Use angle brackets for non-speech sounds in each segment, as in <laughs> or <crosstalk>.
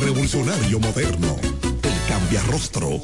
revolucionario moderno. El cambia rostro.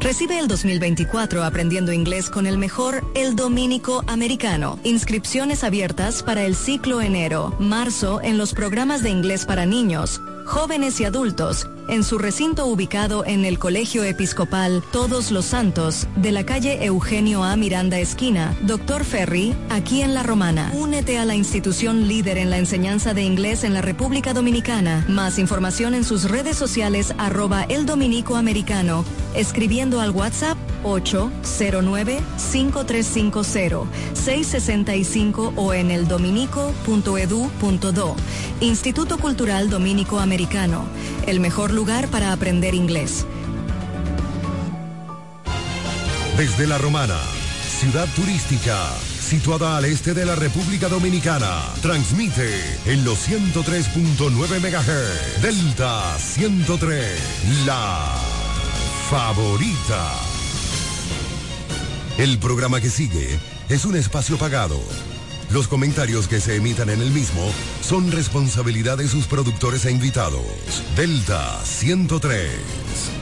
Recibe el 2024 aprendiendo inglés con el mejor El Dominico Americano. Inscripciones abiertas para el ciclo enero, marzo en los programas de inglés para niños jóvenes y adultos, en su recinto ubicado en el Colegio Episcopal Todos los Santos, de la calle Eugenio A. Miranda Esquina, Doctor Ferry, aquí en La Romana. Únete a la institución líder en la enseñanza de inglés en la República Dominicana. Más información en sus redes sociales arroba el dominico americano, escribiendo al WhatsApp 809-5350-665 o en el dominico.edu.do. Instituto Cultural Dominico Americano, el mejor lugar para aprender inglés. Desde La Romana, ciudad turística, situada al este de la República Dominicana, transmite en los 103.9 MHz, Delta 103, la favorita. El programa que sigue es un espacio pagado. Los comentarios que se emitan en el mismo son responsabilidad de sus productores e invitados. Delta 103.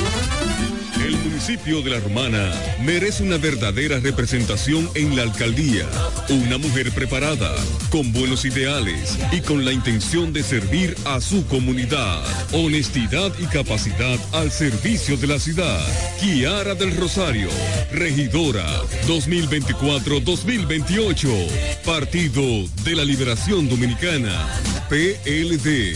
Municipio de La Romana merece una verdadera representación en la alcaldía. Una mujer preparada, con buenos ideales y con la intención de servir a su comunidad. Honestidad y capacidad al servicio de la ciudad. Kiara del Rosario, regidora 2024-2028. Partido de la Liberación Dominicana. PLD.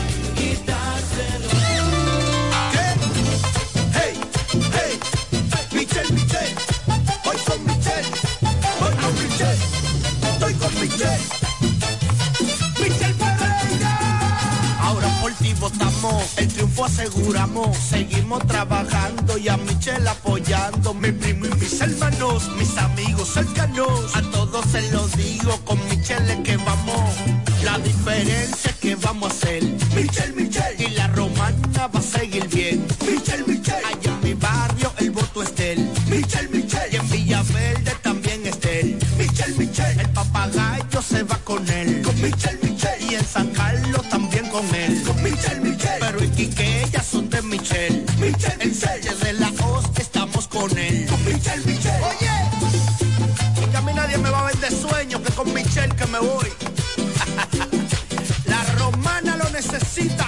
Votamos, el triunfo aseguramos, seguimos trabajando y a Michelle apoyando, mi primo y mis hermanos, mis amigos cercanos, a todos se los digo, con Michelle que vamos, la diferencia que vamos a hacer, Michelle, Michelle, y la romana va a seguir bien, Michelle, Michelle, allá en mi barrio el voto es de él, Michelle, Michelle, y en Villaverde también es Michelle, Michelle, el papagayo se va con él, Michelle, Michelle. Y en San Carlos también con él. Michelle. Michelle, en Michelle. de la Hoz estamos con él. Con Michelle. Oye. Y a mí nadie me va a ver de sueño que con Michelle que me voy. <laughs> la romana lo necesita.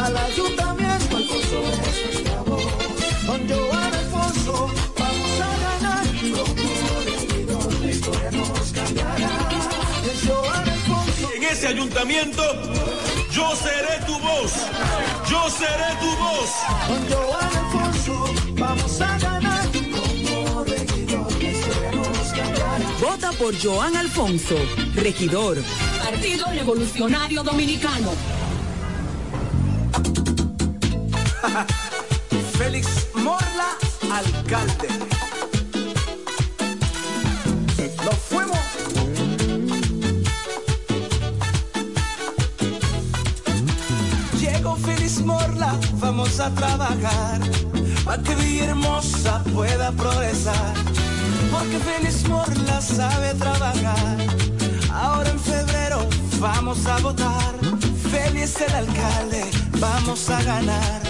Al ayuntamiento, Alfonso es nuestra voz. Con Joan Alfonso vamos a ganar. Como regidor, la historia nos cambiará. Es Joan Alfonso. en ese ayuntamiento, yo seré tu voz. Yo seré tu voz. Con Joan Alfonso vamos a ganar. Como regidor, la historia nos cambiará. Vota por Joan Alfonso, regidor. Partido Revolucionario Dominicano. <laughs> Félix Morla, alcalde. Nos fuimos. Llegó Feliz Morla, vamos a trabajar para que Villahermosa pueda progresar. Porque Feliz Morla sabe trabajar. Ahora en febrero vamos a votar. Feliz el alcalde, vamos a ganar.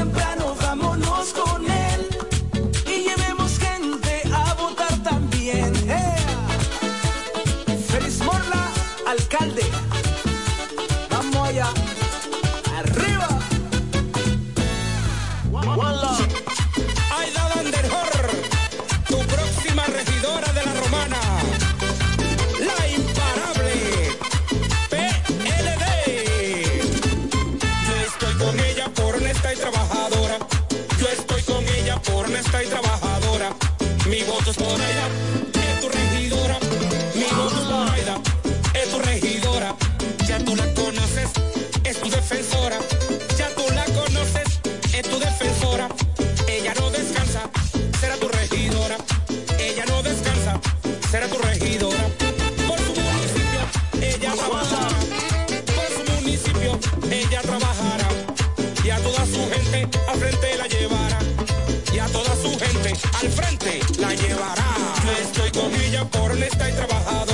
ella por honesta y trabajadora.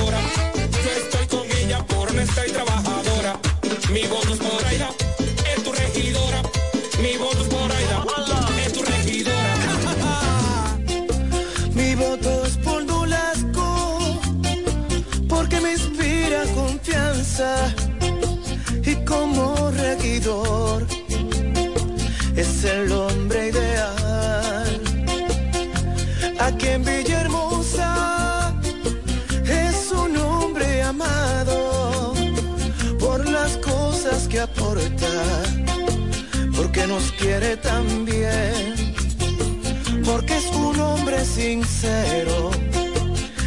Porque es un hombre sincero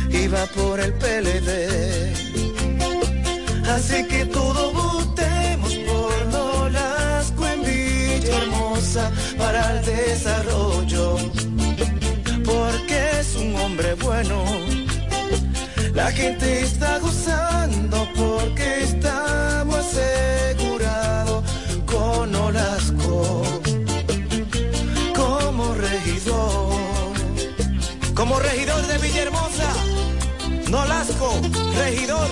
y va por el PLD. Así que todo votemos por Nolasco en Villahermosa para el desarrollo, porque es un hombre bueno. La gente está gozando porque estamos regidor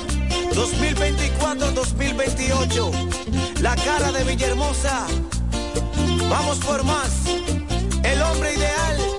2024-2028. La cara de Villahermosa. Vamos por más. El hombre ideal.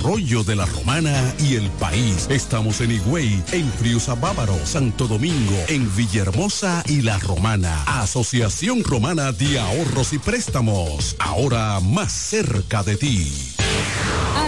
de la Romana y el país. Estamos en Higüey, en Friusa Bávaro, Santo Domingo, en Villahermosa y La Romana. Asociación Romana de Ahorros y Préstamos, ahora más cerca de ti.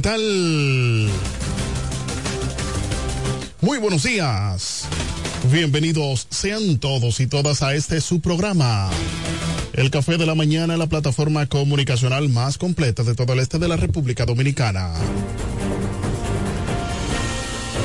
¿Qué tal? Muy buenos días. Bienvenidos sean todos y todas a este su programa. El Café de la Mañana, la plataforma comunicacional más completa de todo el este de la República Dominicana.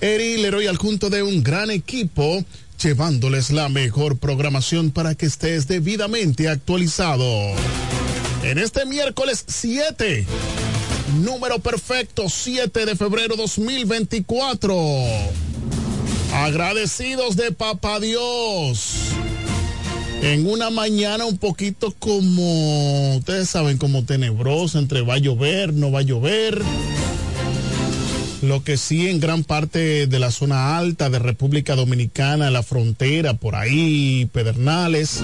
Eri Leroy al junto de un gran equipo, llevándoles la mejor programación para que estés debidamente actualizado. En este miércoles 7, número perfecto, 7 de febrero 2024. Agradecidos de Papá Dios. En una mañana un poquito como, ustedes saben, como tenebrosa, entre va a llover, no va a llover. Lo que sí en gran parte de la zona alta de República Dominicana, la frontera, por ahí, Pedernales,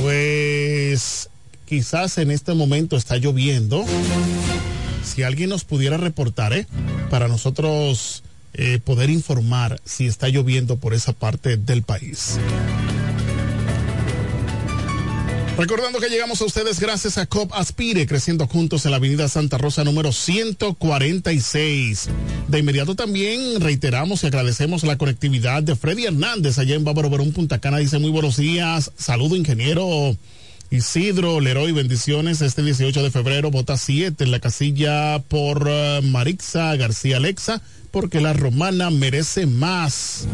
pues quizás en este momento está lloviendo. Si alguien nos pudiera reportar, ¿eh? Para nosotros eh, poder informar si está lloviendo por esa parte del país. Recordando que llegamos a ustedes gracias a COP Aspire, creciendo juntos en la avenida Santa Rosa número 146. De inmediato también reiteramos y agradecemos la conectividad de Freddy Hernández allá en Bávaro Verón, Punta Cana. Dice muy buenos días, saludo ingeniero Isidro Leroy, bendiciones. Este 18 de febrero, vota 7 en la casilla por uh, Marixa García Alexa, porque la romana merece más.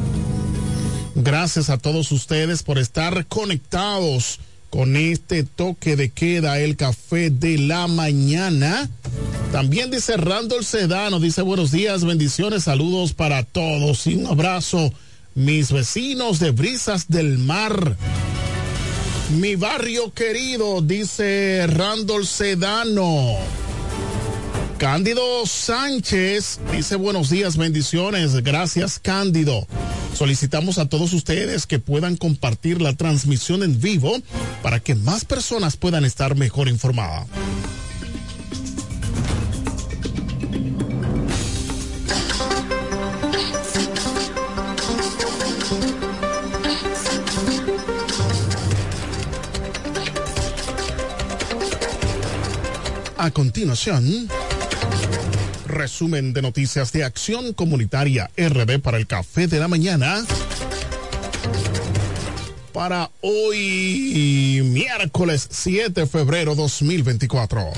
Gracias a todos ustedes por estar conectados con este toque de queda, el café de la mañana. También dice Randall Sedano, dice buenos días, bendiciones, saludos para todos y un abrazo, mis vecinos de Brisas del Mar. Mi barrio querido, dice Randall Sedano. Cándido Sánchez dice buenos días, bendiciones. Gracias, Cándido. Solicitamos a todos ustedes que puedan compartir la transmisión en vivo para que más personas puedan estar mejor informadas. A continuación, resumen de noticias de Acción Comunitaria RD para el Café de la Mañana. Para hoy, miércoles 7 de febrero 2024.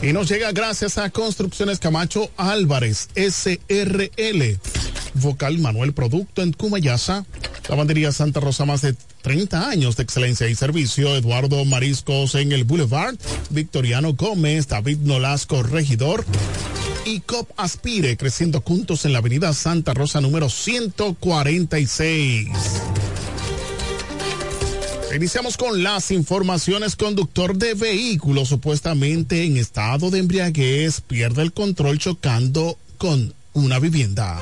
Y nos llega gracias a Construcciones Camacho Álvarez, SRL. Vocal Manuel Producto en Cumayasa. Lavandería Santa Rosa, más de 30 años de excelencia y servicio. Eduardo Mariscos en el Boulevard. Victoriano Gómez, David Nolasco, regidor. Y COP Aspire, creciendo juntos en la avenida Santa Rosa número 146. Iniciamos con las informaciones. Conductor de vehículo supuestamente en estado de embriaguez pierde el control chocando con una vivienda.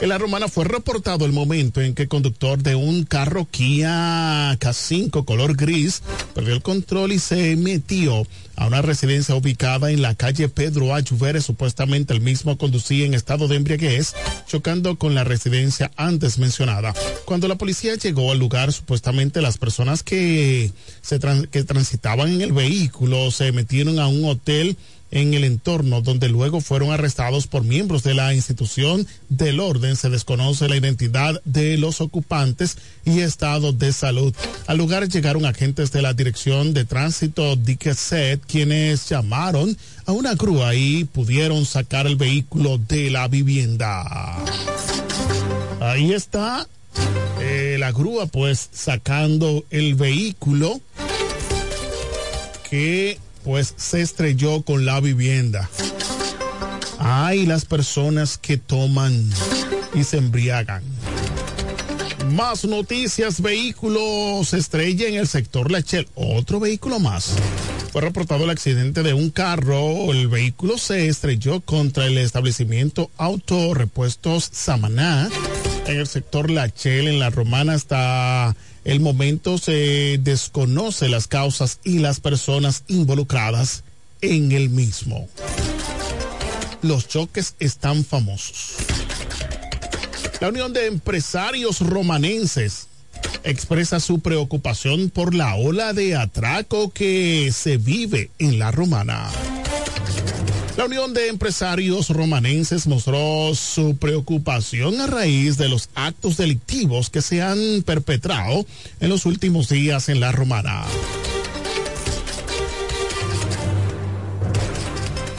En la romana fue reportado el momento en que el conductor de un carro Kia K5 color gris perdió el control y se metió a una residencia ubicada en la calle Pedro Ayuvere. Supuestamente el mismo conducía en estado de embriaguez, chocando con la residencia antes mencionada. Cuando la policía llegó al lugar, supuestamente las personas que, se que transitaban en el vehículo se metieron a un hotel en el entorno donde luego fueron arrestados por miembros de la institución del orden. Se desconoce la identidad de los ocupantes y estado de salud. Al lugar llegaron agentes de la Dirección de Tránsito Dickeset quienes llamaron a una grúa y pudieron sacar el vehículo de la vivienda. Ahí está eh, la grúa pues sacando el vehículo que pues se estrelló con la vivienda. Hay las personas que toman y se embriagan. Más noticias, vehículos estrella en el sector Lachel. Otro vehículo más. Fue reportado el accidente de un carro. El vehículo se estrelló contra el establecimiento Auto Repuestos Samaná en el sector Lachel, en la Romana, hasta el momento se desconoce las causas y las personas involucradas en el mismo. Los choques están famosos. La Unión de Empresarios Romanenses expresa su preocupación por la ola de atraco que se vive en la romana. La Unión de Empresarios Romanenses mostró su preocupación a raíz de los actos delictivos que se han perpetrado en los últimos días en la romana.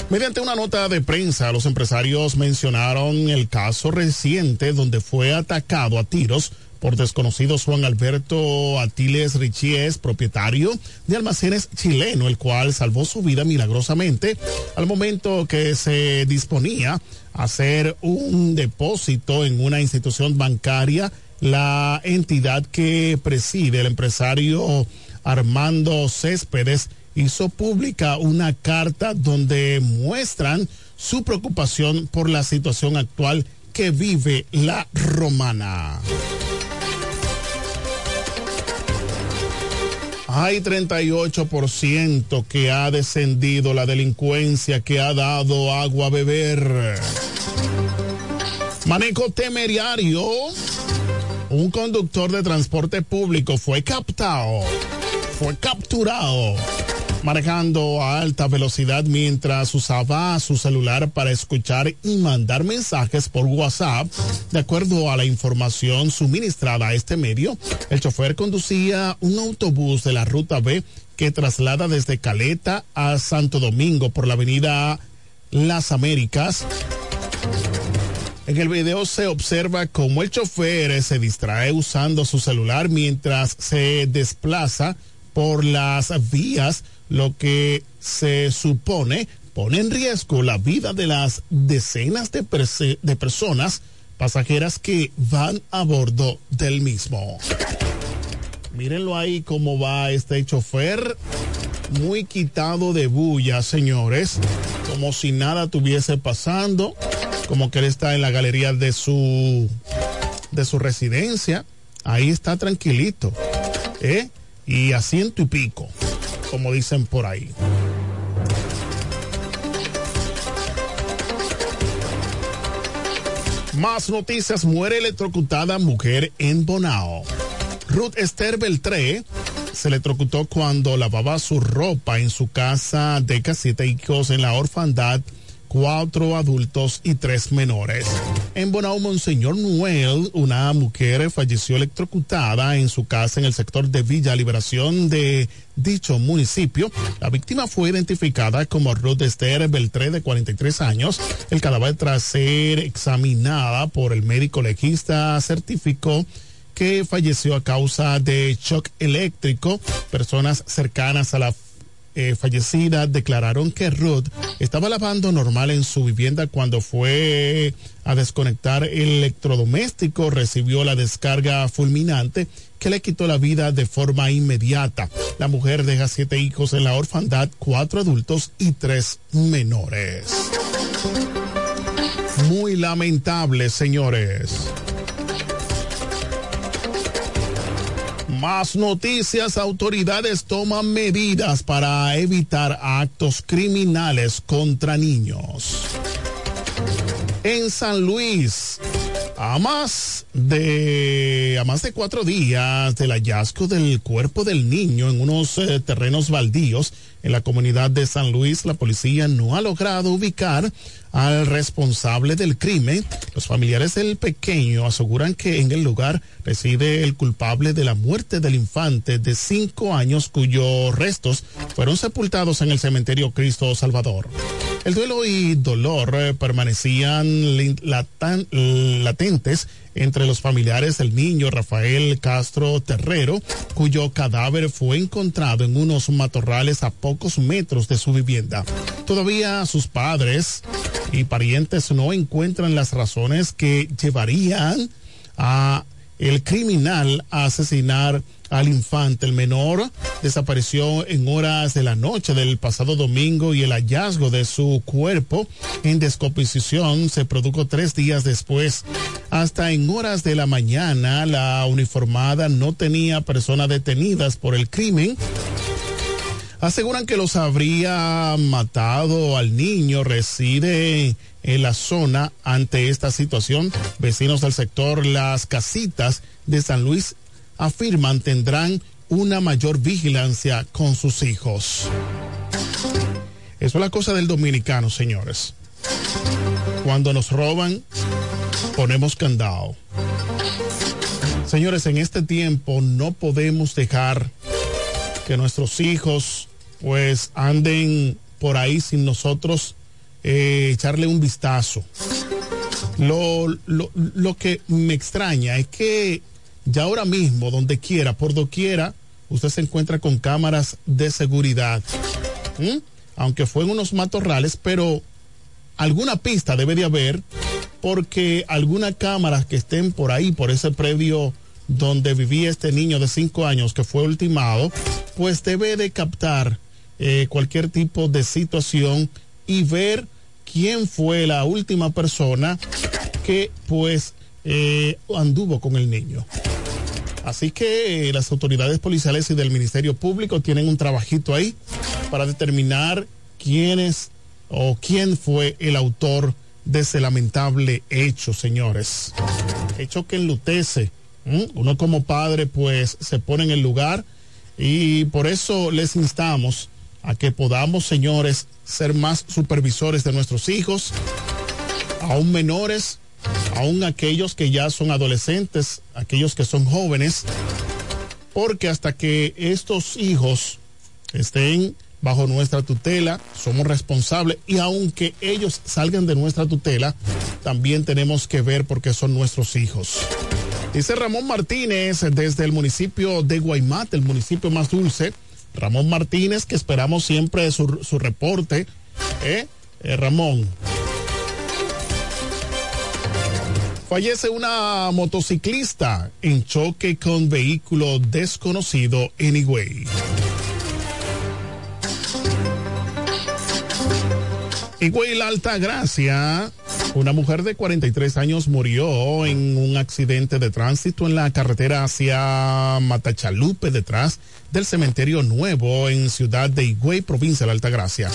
Mediante una nota de prensa, los empresarios mencionaron el caso reciente donde fue atacado a tiros por desconocidos Juan Alberto Atiles Richies, propietario de almacenes chileno, el cual salvó su vida milagrosamente al momento que se disponía a hacer un depósito en una institución bancaria. La entidad que preside el empresario Armando Céspedes hizo pública una carta donde muestran su preocupación por la situación actual que vive la romana. Hay 38% que ha descendido la delincuencia que ha dado agua a beber. Manejo temerario. Un conductor de transporte público fue captado, fue capturado manejando a alta velocidad mientras usaba su celular para escuchar y mandar mensajes por WhatsApp. De acuerdo a la información suministrada a este medio, el chofer conducía un autobús de la ruta B que traslada desde Caleta a Santo Domingo por la avenida Las Américas. En el video se observa cómo el chofer se distrae usando su celular mientras se desplaza por las vías, lo que se supone pone en riesgo la vida de las decenas de, de personas pasajeras que van a bordo del mismo. Mírenlo ahí cómo va este chofer, muy quitado de bulla, señores, como si nada estuviese pasando, como que él está en la galería de su de su residencia, ahí está tranquilito, ¿eh? Y a ciento y pico, como dicen por ahí. Más noticias, muere electrocutada mujer en Bonao. Ruth Esther Beltré se electrocutó cuando lavaba su ropa en su casa de siete hijos en la orfandad cuatro adultos y tres menores. En Bonao, Monseñor Noel, una mujer falleció electrocutada en su casa en el sector de Villa Liberación de dicho municipio. La víctima fue identificada como Ruth Esther Beltré, de 43 años. El cadáver, tras ser examinada por el médico legista, certificó que falleció a causa de shock eléctrico. Personas cercanas a la eh, fallecida declararon que Ruth estaba lavando normal en su vivienda cuando fue a desconectar el electrodoméstico, recibió la descarga fulminante que le quitó la vida de forma inmediata. La mujer deja siete hijos en la orfandad, cuatro adultos y tres menores. Muy lamentable, señores. Más noticias, autoridades toman medidas para evitar actos criminales contra niños. En San Luis, a más de a más de cuatro días del hallazgo del cuerpo del niño en unos eh, terrenos baldíos en la comunidad de San Luis, la policía no ha logrado ubicar al responsable del crimen. Los familiares del pequeño aseguran que en el lugar reside el culpable de la muerte del infante de cinco años cuyos restos fueron sepultados en el cementerio Cristo Salvador. El duelo y dolor eh, permanecían latentes entre los familiares del niño Rafael Castro Terrero, cuyo cadáver fue encontrado en unos matorrales a pocos metros de su vivienda. Todavía sus padres y parientes no encuentran las razones que llevarían a el criminal a asesinar al infante. El menor desapareció en horas de la noche del pasado domingo y el hallazgo de su cuerpo en descomposición se produjo tres días después Hasta en horas de la mañana, la uniformada no tenía personas detenidas por el crimen. Aseguran que los habría matado al niño, reside en la zona ante esta situación. Vecinos del sector Las Casitas de San Luis afirman tendrán una mayor vigilancia con sus hijos. Eso es la cosa del dominicano, señores. Cuando nos roban, ponemos candado. Señores, en este tiempo no podemos dejar que nuestros hijos pues anden por ahí sin nosotros eh, echarle un vistazo. Lo, lo, lo, que me extraña es que ya ahora mismo, donde quiera, por doquiera, usted se encuentra con cámaras de seguridad. Aunque fue en unos matorrales, pero alguna pista debe de haber porque alguna cámara que estén por ahí, por ese predio donde vivía este niño de cinco años que fue ultimado, pues debe de captar eh, cualquier tipo de situación y ver quién fue la última persona que pues eh, anduvo con el niño. Así que eh, las autoridades policiales y del Ministerio Público tienen un trabajito ahí para determinar quién es o quién fue el autor de ese lamentable hecho, señores. Hecho que enlutece. Uno como padre pues se pone en el lugar y por eso les instamos a que podamos, señores, ser más supervisores de nuestros hijos, aún menores, aún aquellos que ya son adolescentes, aquellos que son jóvenes, porque hasta que estos hijos estén bajo nuestra tutela, somos responsables y aunque ellos salgan de nuestra tutela, también tenemos que ver porque son nuestros hijos. Dice Ramón Martínez desde el municipio de Guaymat, el municipio más dulce. Ramón Martínez, que esperamos siempre su, su reporte. ¿Eh? Eh, Ramón. Fallece una motociclista en choque con vehículo desconocido en Higüey. Higüey La Alta Gracia. Una mujer de 43 años murió en un accidente de tránsito en la carretera hacia Matachalupe, detrás del cementerio nuevo en Ciudad de Higüey, provincia de Altagracia.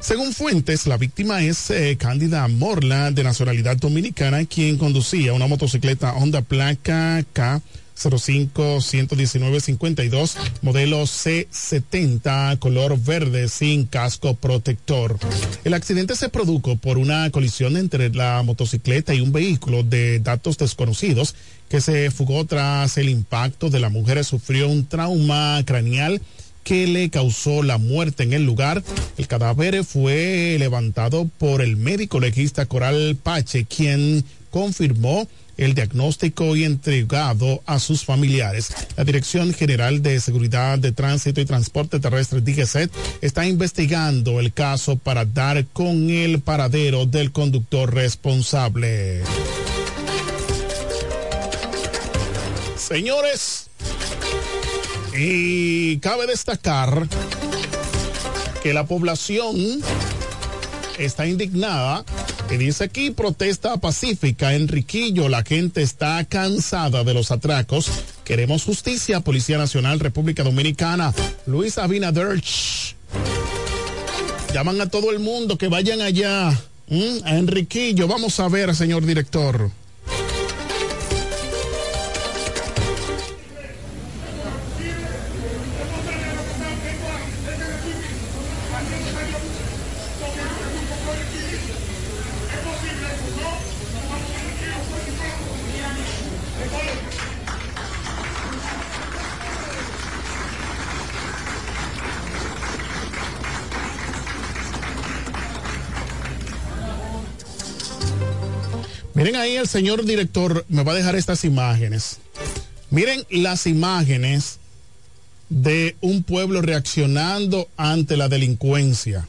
Según fuentes, la víctima es eh, Cándida Morla, de nacionalidad dominicana, quien conducía una motocicleta Honda placa K. 05 119 52 modelo C70 color verde sin casco protector. El accidente se produjo por una colisión entre la motocicleta y un vehículo de datos desconocidos que se fugó tras el impacto de la mujer sufrió un trauma craneal que le causó la muerte en el lugar. El cadáver fue levantado por el médico legista Coral Pache, quien confirmó el diagnóstico y entregado a sus familiares. La Dirección General de Seguridad de Tránsito y Transporte Terrestre, DGCET, está investigando el caso para dar con el paradero del conductor responsable. Señores, y cabe destacar que la población está indignada y dice aquí protesta pacífica Enriquillo, la gente está cansada de los atracos. Queremos justicia, Policía Nacional, República Dominicana, Luis Abinader. Llaman a todo el mundo que vayan allá. ¿Mm? A Enriquillo, vamos a ver, señor director. El señor director me va a dejar estas imágenes. Miren las imágenes de un pueblo reaccionando ante la delincuencia.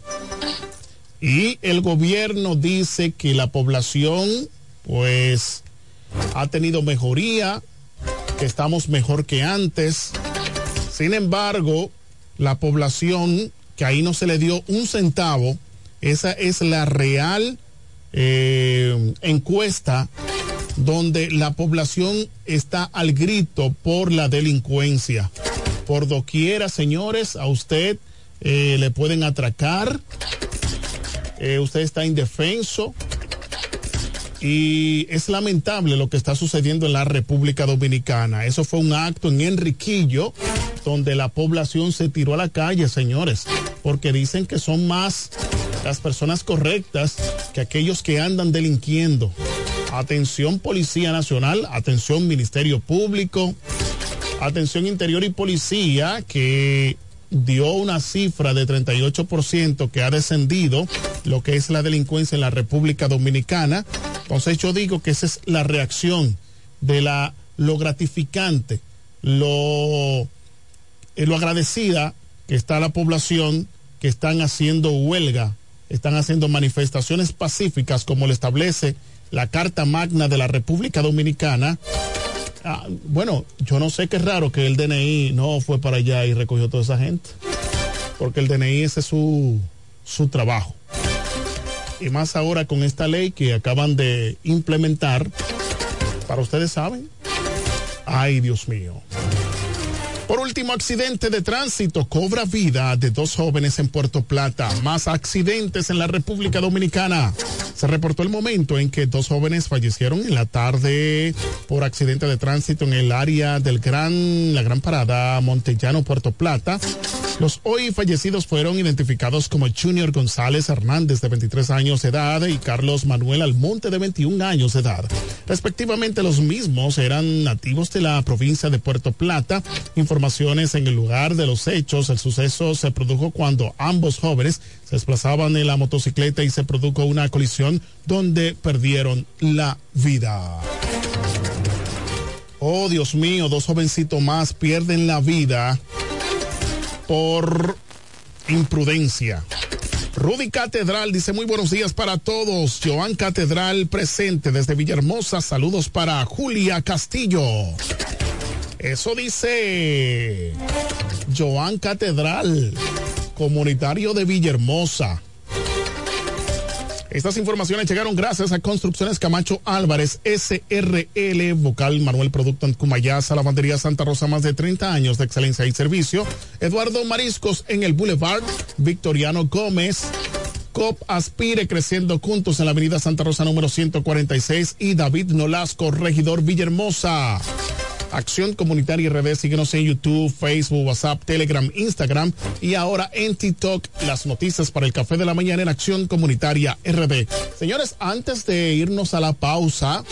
Y el gobierno dice que la población pues ha tenido mejoría, que estamos mejor que antes. Sin embargo, la población que ahí no se le dio un centavo, esa es la real eh, encuesta donde la población está al grito por la delincuencia. Por doquiera, señores, a usted eh, le pueden atracar, eh, usted está indefenso y es lamentable lo que está sucediendo en la República Dominicana. Eso fue un acto en Enriquillo donde la población se tiró a la calle, señores, porque dicen que son más las personas correctas que aquellos que andan delinquiendo. Atención Policía Nacional, atención Ministerio Público, atención Interior y Policía que dio una cifra de 38% que ha descendido lo que es la delincuencia en la República Dominicana. Entonces yo digo que esa es la reacción de la lo gratificante, lo, eh, lo agradecida que está la población que están haciendo huelga, están haciendo manifestaciones pacíficas como lo establece la Carta Magna de la República Dominicana. Ah, bueno, yo no sé qué raro que el DNI no fue para allá y recogió toda esa gente, porque el DNI ese es su, su trabajo. Y más ahora con esta ley que acaban de implementar, para ustedes saben, ay Dios mío. Por último, accidente de tránsito cobra vida de dos jóvenes en Puerto Plata. Más accidentes en la República Dominicana. Se reportó el momento en que dos jóvenes fallecieron en la tarde por accidente de tránsito en el área del Gran, la Gran Parada Montellano, Puerto Plata. Los hoy fallecidos fueron identificados como Junior González Hernández, de 23 años de edad, y Carlos Manuel Almonte, de 21 años de edad. Respectivamente, los mismos eran nativos de la provincia de Puerto Plata. Informaciones en el lugar de los hechos. El suceso se produjo cuando ambos jóvenes se desplazaban en la motocicleta y se produjo una colisión donde perdieron la vida. Oh, Dios mío, dos jovencitos más pierden la vida por imprudencia. Rudy Catedral dice muy buenos días para todos. Joan Catedral presente desde Villahermosa. Saludos para Julia Castillo. Eso dice Joan Catedral, comunitario de Villahermosa. Estas informaciones llegaron gracias a Construcciones Camacho Álvarez, SRL, Vocal Manuel Producto en Cumayasa, Lavandería Santa Rosa, más de 30 años de excelencia y servicio. Eduardo Mariscos en el Boulevard, Victoriano Gómez. COP Aspire creciendo juntos en la avenida Santa Rosa número 146 y David Nolasco, regidor Villahermosa. Acción Comunitaria RD, síguenos en YouTube, Facebook, WhatsApp, Telegram, Instagram y ahora en TikTok las noticias para el café de la mañana en Acción Comunitaria RD. Señores, antes de irnos a la pausa,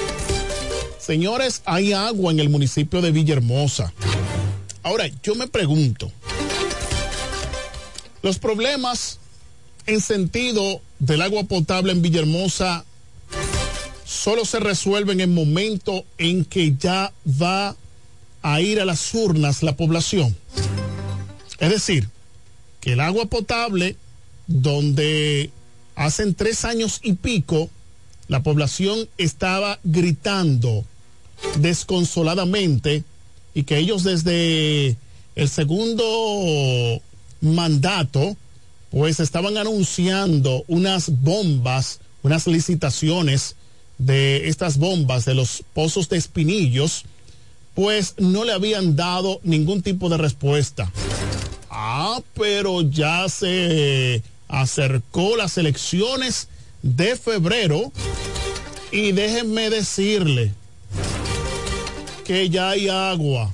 señores, hay agua en el municipio de Villahermosa. Ahora, yo me pregunto, los problemas en sentido del agua potable en Villahermosa solo se resuelven en momento en que ya va a ir a las urnas la población. Es decir, que el agua potable, donde hacen tres años y pico, la población estaba gritando desconsoladamente y que ellos desde el segundo mandato, pues estaban anunciando unas bombas, unas licitaciones de estas bombas de los pozos de espinillos, pues no le habían dado ningún tipo de respuesta. Ah, pero ya se acercó las elecciones de febrero y déjenme decirle que ya hay agua.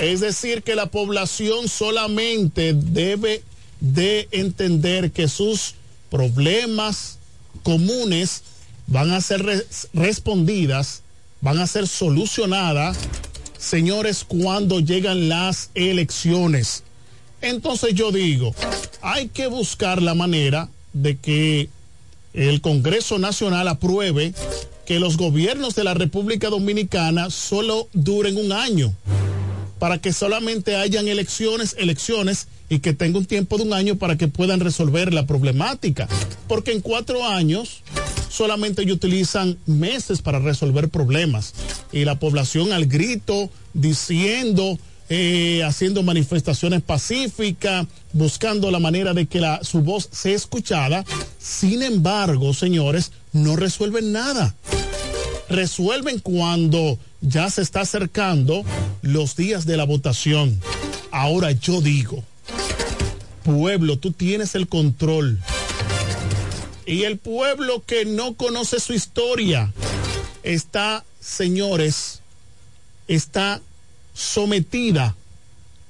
Es decir, que la población solamente debe de entender que sus problemas comunes van a ser res respondidas van a ser solucionadas, señores, cuando llegan las elecciones. Entonces yo digo, hay que buscar la manera de que el Congreso Nacional apruebe que los gobiernos de la República Dominicana solo duren un año, para que solamente hayan elecciones, elecciones y que tenga un tiempo de un año para que puedan resolver la problemática. Porque en cuatro años solamente ellos utilizan meses para resolver problemas. Y la población al grito diciendo eh, haciendo manifestaciones pacíficas, buscando la manera de que su voz sea escuchada. Sin embargo, señores, no resuelven nada. Resuelven cuando ya se está acercando los días de la votación. Ahora yo digo, pueblo, tú tienes el control. Y el pueblo que no conoce su historia está, señores, está sometida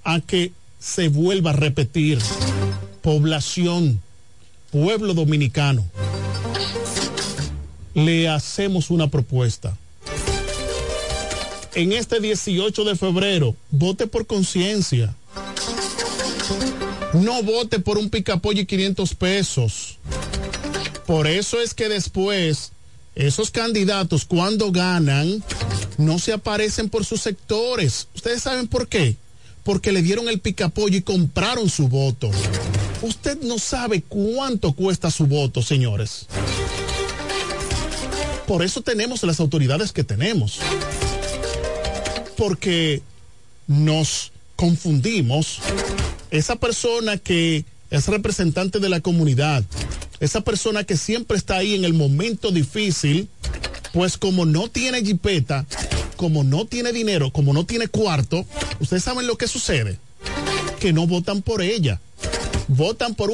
a que se vuelva a repetir. Población, pueblo dominicano, le hacemos una propuesta. En este 18 de febrero, vote por conciencia. No vote por un picapollo y 500 pesos. Por eso es que después, esos candidatos cuando ganan, no se aparecen por sus sectores. ¿Ustedes saben por qué? Porque le dieron el picapollo y compraron su voto. Usted no sabe cuánto cuesta su voto, señores. Por eso tenemos las autoridades que tenemos. Porque nos confundimos. Esa persona que es representante de la comunidad, esa persona que siempre está ahí en el momento difícil, pues como no tiene jipeta, como no tiene dinero, como no tiene cuarto, ustedes saben lo que sucede, que no votan por ella, votan por un